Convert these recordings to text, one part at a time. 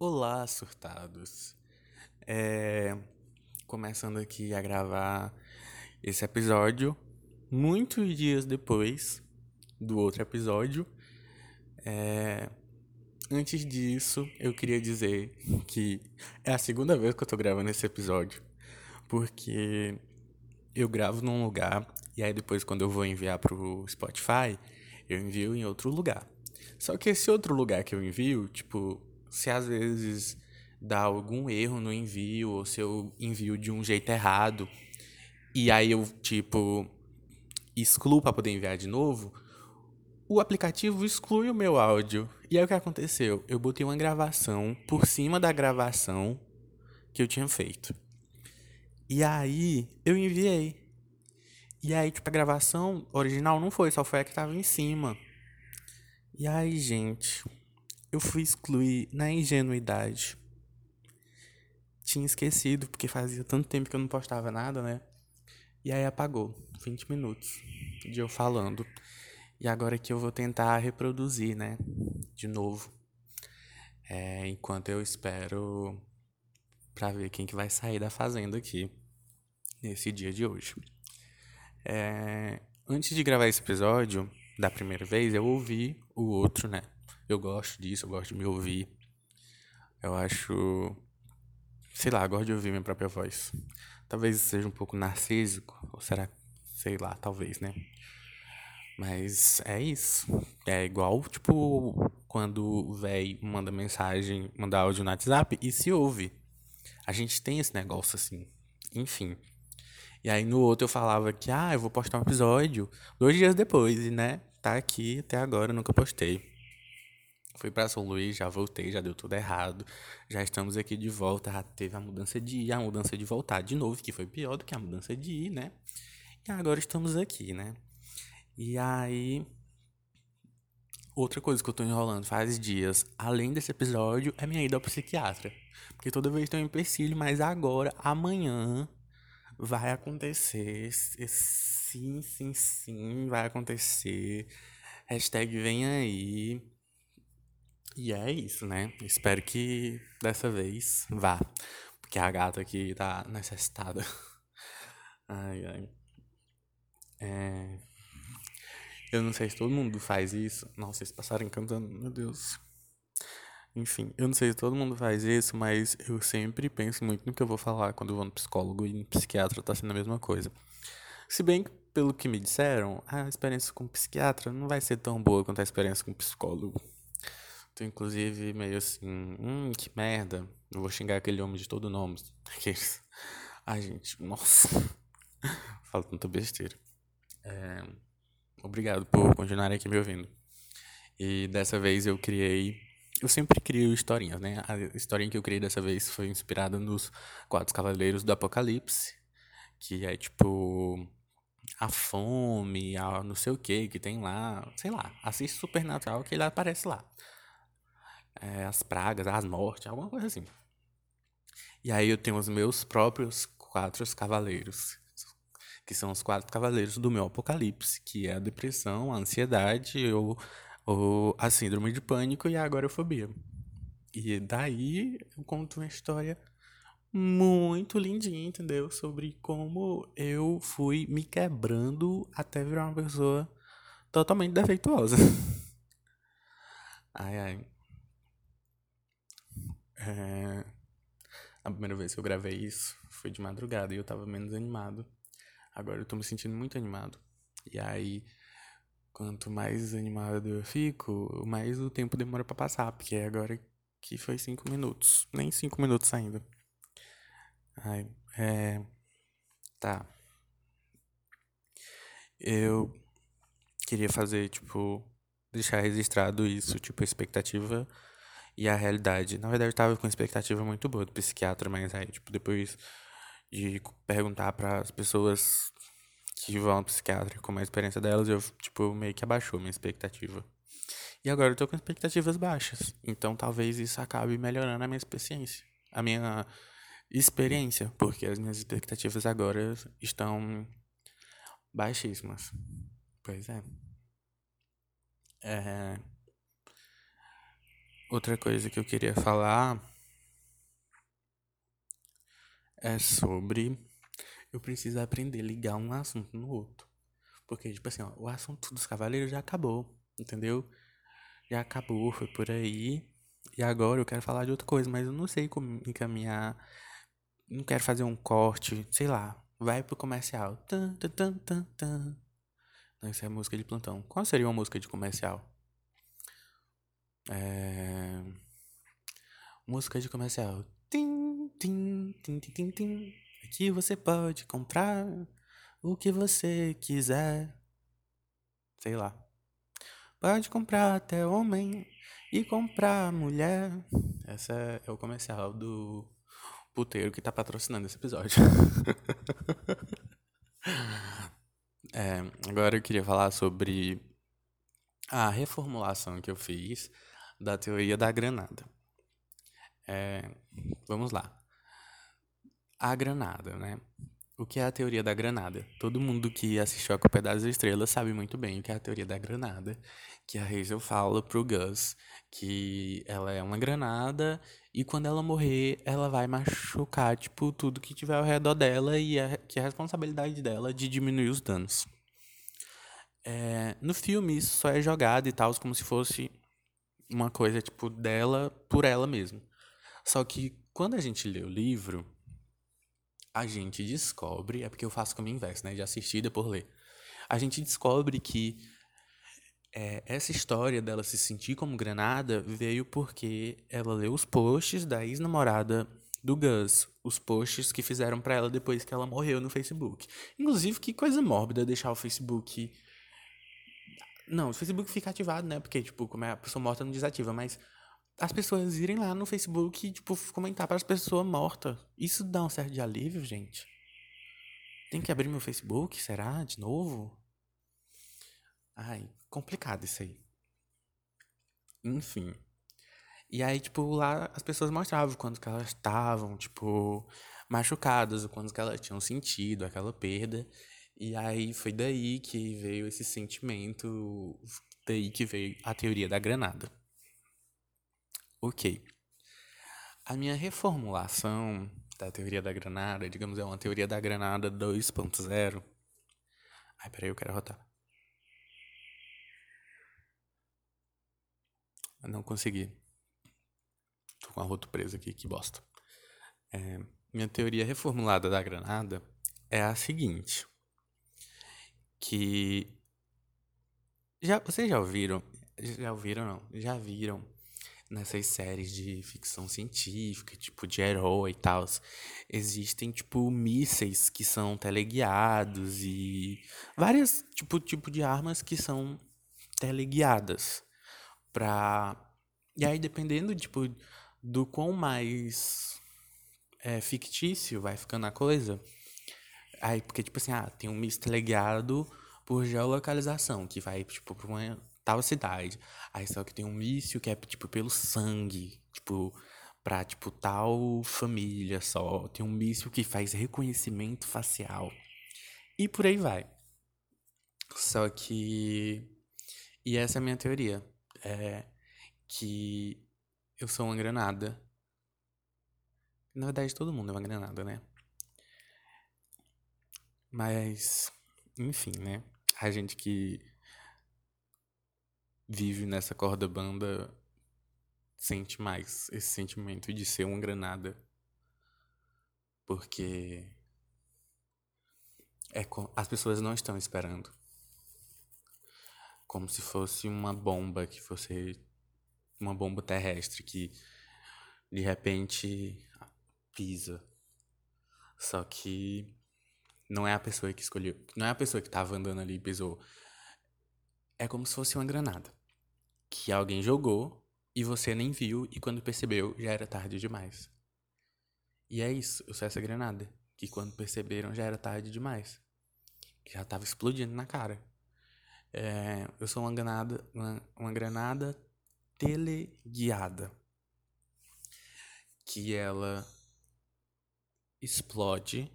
Olá, surtados. É, começando aqui a gravar esse episódio, muitos dias depois do outro episódio. É, antes disso, eu queria dizer que é a segunda vez que eu tô gravando esse episódio, porque eu gravo num lugar e aí depois quando eu vou enviar pro Spotify, eu envio em outro lugar. Só que esse outro lugar que eu envio, tipo, se às vezes dá algum erro no envio, ou se eu envio de um jeito errado, e aí eu, tipo, excluo para poder enviar de novo, o aplicativo exclui o meu áudio. E aí o que aconteceu? Eu botei uma gravação por cima da gravação que eu tinha feito. E aí eu enviei. E aí, tipo, a gravação original não foi, só foi a que tava em cima. E aí, gente, eu fui excluir na ingenuidade. Tinha esquecido, porque fazia tanto tempo que eu não postava nada, né? E aí apagou 20 minutos de eu falando. E agora que eu vou tentar reproduzir, né? De novo. É, enquanto eu espero para ver quem que vai sair da fazenda aqui nesse dia de hoje. É, antes de gravar esse episódio, da primeira vez, eu ouvi o outro, né? Eu gosto disso, eu gosto de me ouvir. Eu acho. Sei lá, gosto de ouvir minha própria voz. Talvez seja um pouco narcísico, ou será. Sei lá, talvez, né? Mas é isso. É igual, tipo, quando o véi manda mensagem, manda áudio no WhatsApp e se ouve. A gente tem esse negócio assim. Enfim. E aí no outro eu falava que, ah, eu vou postar um episódio dois dias depois, e né? tá aqui até agora, nunca postei. Fui para São Luís, já voltei, já deu tudo errado. Já estamos aqui de volta, já teve a mudança de ir, a mudança de voltar de novo, que foi pior do que a mudança de ir, né? E agora estamos aqui, né? E aí. Outra coisa que eu tô enrolando faz dias, além desse episódio, é minha ida ao psiquiatra. Porque toda vez tem um empecilho, mas agora, amanhã, vai acontecer. Sim, sim, sim, vai acontecer. Hashtag vem aí. E é isso, né? Espero que dessa vez vá. Porque a gata aqui tá necessitada. Ai, ai. É... Eu não sei se todo mundo faz isso. Nossa, vocês passaram cantando, meu Deus. Enfim, eu não sei se todo mundo faz isso, mas eu sempre penso muito no que eu vou falar quando eu vou no psicólogo e no psiquiatra tá sendo a mesma coisa. Se bem que, pelo que me disseram, a experiência com psiquiatra não vai ser tão boa quanto a experiência com psicólogo. Inclusive meio assim, hum, que merda. Eu vou xingar aquele homem de todo nome. Aqueles. Ai, gente, nossa. Falo tanta besteira. É... Obrigado por continuar aqui me ouvindo. E dessa vez eu criei eu sempre crio historinhas, né? A historinha que eu criei dessa vez foi inspirada nos Quatro Cavaleiros do Apocalipse, que é tipo a fome, a não sei o que que tem lá, sei lá, assiste Supernatural que ele aparece lá. É, as pragas, as mortes, alguma coisa assim. E aí eu tenho os meus próprios quatro cavaleiros, que são os quatro cavaleiros do meu apocalipse, que é a depressão, a ansiedade, ou ou a síndrome de pânico e a agorafobia. E daí eu conto uma história muito lindinha, entendeu? Sobre como eu fui me quebrando até virar uma pessoa totalmente defeituosa. ai, ai. É... A primeira vez que eu gravei isso foi de madrugada e eu tava menos animado. Agora eu tô me sentindo muito animado. E aí Quanto mais animado eu fico, mais o tempo demora para passar, porque agora que foi cinco minutos. Nem cinco minutos ainda. Ai, é. Tá. Eu queria fazer, tipo, deixar registrado isso, tipo, a expectativa e a realidade. Na verdade, eu tava com expectativa muito boa do psiquiatra, mas aí, tipo, depois de perguntar para as pessoas que vão ao psiquiatra como a experiência delas, eu, tipo, meio que abaixou minha expectativa. E agora eu tô com expectativas baixas. Então talvez isso acabe melhorando a minha experiência. A minha experiência, porque as minhas expectativas agora estão baixíssimas. Pois é. É. outra coisa que eu queria falar é sobre eu preciso aprender a ligar um assunto no outro. Porque, tipo assim, ó, o assunto dos cavaleiros já acabou, entendeu? Já acabou, foi por aí. E agora eu quero falar de outra coisa, mas eu não sei como encaminhar. Não quero fazer um corte, sei lá. Vai pro comercial. Tan, tan, tan, tan, tan. Não, isso é música de plantão. Qual seria uma música de comercial? É... Música de comercial. Tim, tim, tim, tim, tim. Aqui você pode comprar o que você quiser. Sei lá. Pode comprar até homem e comprar mulher. Essa é, é o comercial do puteiro que tá patrocinando esse episódio. é, agora eu queria falar sobre a reformulação que eu fiz da teoria da granada. É, vamos lá. A granada, né? O que é a teoria da granada? Todo mundo que assistiu a Copa das Estrelas sabe muito bem o que é a teoria da granada. Que a Hazel fala pro Gus que ela é uma granada e quando ela morrer, ela vai machucar, tipo, tudo que tiver ao redor dela e é, que é a responsabilidade dela de diminuir os danos. É, no filme, isso só é jogado e tal, como se fosse uma coisa, tipo, dela por ela mesma. Só que quando a gente lê o livro, a gente descobre, é porque eu faço como inverso, né? De assistir e depois ler. A gente descobre que é, essa história dela se sentir como granada veio porque ela leu os posts da ex-namorada do Gus, os posts que fizeram para ela depois que ela morreu no Facebook. Inclusive, que coisa mórbida deixar o Facebook. Não, o Facebook fica ativado, né? Porque, tipo, como é a pessoa morta não desativa, mas as pessoas irem lá no Facebook e, tipo, comentar para as pessoas mortas. Isso dá um certo de alívio, gente. Tem que abrir meu Facebook, será? De novo? Ai, complicado isso aí. Enfim. E aí, tipo, lá as pessoas mostravam quando que elas estavam, tipo, machucadas, o quando que elas tinham sentido aquela perda. E aí foi daí que veio esse sentimento, daí que veio a teoria da granada. Ok. A minha reformulação da teoria da granada, digamos, é uma teoria da granada 2.0. Ai, peraí, eu quero rotar. Não consegui. Tô com a rota presa aqui, que bosta. É, minha teoria reformulada da granada é a seguinte. Que. Já, vocês já ouviram? Já ouviram, não? Já viram nessas séries de ficção científica, tipo de herói e tal, existem tipo mísseis que são teleguiados e várias tipo tipo de armas que são teleguiadas para e aí dependendo tipo do quão mais é, fictício vai ficando a coisa, aí porque tipo assim, ah, tem um míssil teleguiado por geolocalização que vai tipo para uma tal cidade. Aí só que tem um míssil que é, tipo, pelo sangue. Tipo, pra, tipo, tal família só. Tem um míssil que faz reconhecimento facial. E por aí vai. Só que. E essa é a minha teoria. É que eu sou uma granada. Na verdade, todo mundo é uma granada, né? Mas, enfim, né? A gente que vive nessa corda banda sente mais esse sentimento de ser uma granada. Porque é as pessoas não estão esperando. Como se fosse uma bomba que fosse uma bomba terrestre que de repente pisa. Só que não é a pessoa que escolheu, não é a pessoa que estava andando ali e pisou. É como se fosse uma granada que alguém jogou e você nem viu e quando percebeu já era tarde demais. E é isso, eu sou essa granada, que quando perceberam já era tarde demais. Já tava explodindo na cara. É, eu sou uma granada, uma, uma granada teleguiada. Que ela explode,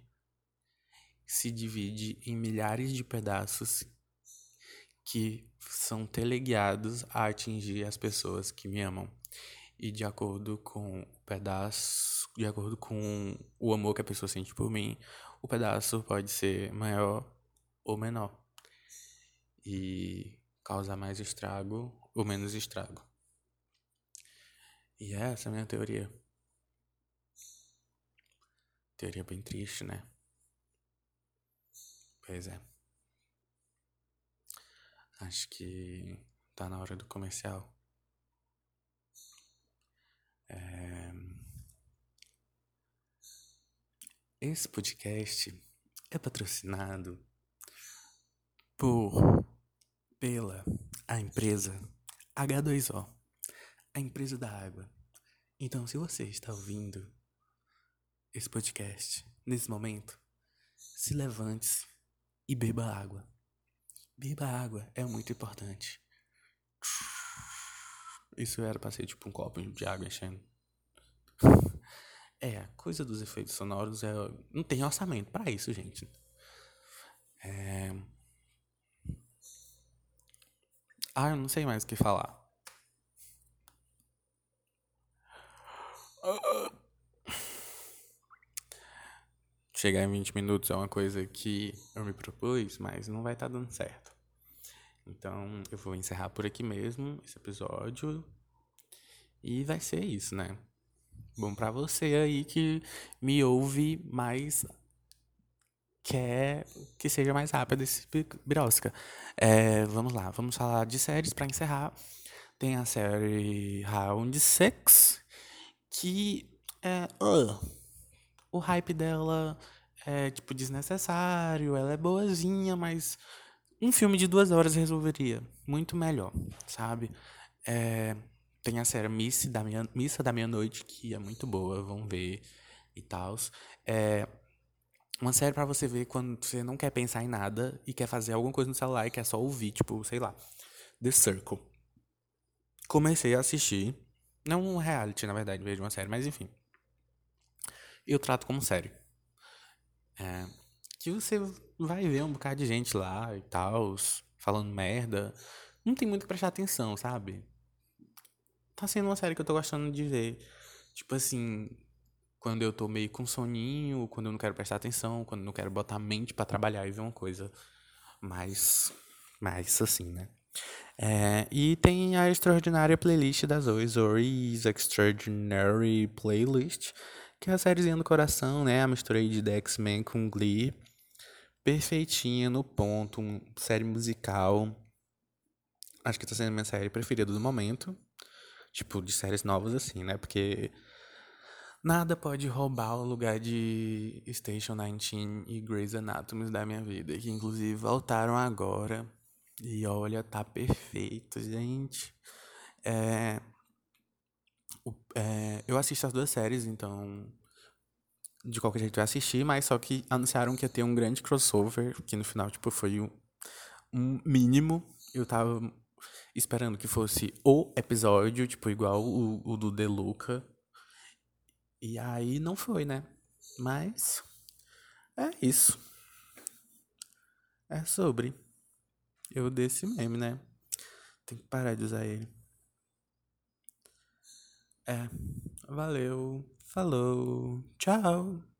se divide em milhares de pedaços que são teleguiados a atingir as pessoas que me amam. E de acordo com o pedaço, de acordo com o amor que a pessoa sente por mim, o pedaço pode ser maior ou menor. E causar mais estrago ou menos estrago. E essa é a minha teoria. Teoria bem triste, né? Pois é. Acho que tá na hora do comercial. É... Esse podcast é patrocinado por pela a empresa H2O, a empresa da água. Então, se você está ouvindo esse podcast nesse momento, se levante-se e beba água. Beba água, é muito importante. Isso era pra ser tipo um copo de água enchendo. É, a coisa dos efeitos sonoros é. Não tem orçamento para isso, gente. É. Ah, eu não sei mais o que falar. Chegar em 20 minutos é uma coisa que eu me propus, mas não vai estar tá dando certo. Então eu vou encerrar por aqui mesmo esse episódio. E vai ser isso, né? Bom para você aí que me ouve mais quer que seja mais rápido esse birosca. É, vamos lá, vamos falar de séries para encerrar. Tem a série Round 6, que é. Uh, o hype dela é tipo desnecessário, ela é boazinha, mas um filme de duas horas resolveria muito melhor, sabe? É, tem a série Miss da Meia, Missa da Meia-Noite, que é muito boa, vão ver e tal. É uma série para você ver quando você não quer pensar em nada e quer fazer alguma coisa no celular e quer só ouvir, tipo, sei lá, The Circle. Comecei a assistir, não um reality, na verdade, vejo uma série, mas enfim. Eu trato como série. É, que você vai ver um bocado de gente lá e tal, falando merda. Não tem muito que prestar atenção, sabe? Tá sendo uma série que eu tô gostando de ver. Tipo assim, quando eu tô meio com soninho, quando eu não quero prestar atenção, quando eu não quero botar a mente para trabalhar e ver uma coisa mais. mais assim, né? É, e tem a extraordinária playlist da Zoe, Zoe's Extraordinary Playlist, que é a sériezinha do coração, né? A mistura aí de X-Men com Glee perfeitinha, no ponto, uma série musical. Acho que tá sendo minha série preferida do momento. Tipo, de séries novas assim, né? Porque nada pode roubar o lugar de Station 19 e Grey's Anatomy da minha vida, que inclusive voltaram agora. E olha, tá perfeito, gente. É, é, eu assisto as duas séries, então de qualquer jeito eu assisti, mas só que anunciaram que ia ter um grande crossover, que no final, tipo, foi um, um mínimo. Eu tava esperando que fosse o episódio, tipo, igual o, o do Deluca. E aí não foi, né? Mas é isso. É sobre. Eu desse meme, né? Tem que parar de usar ele. É. Valeu. Falou. Tchau.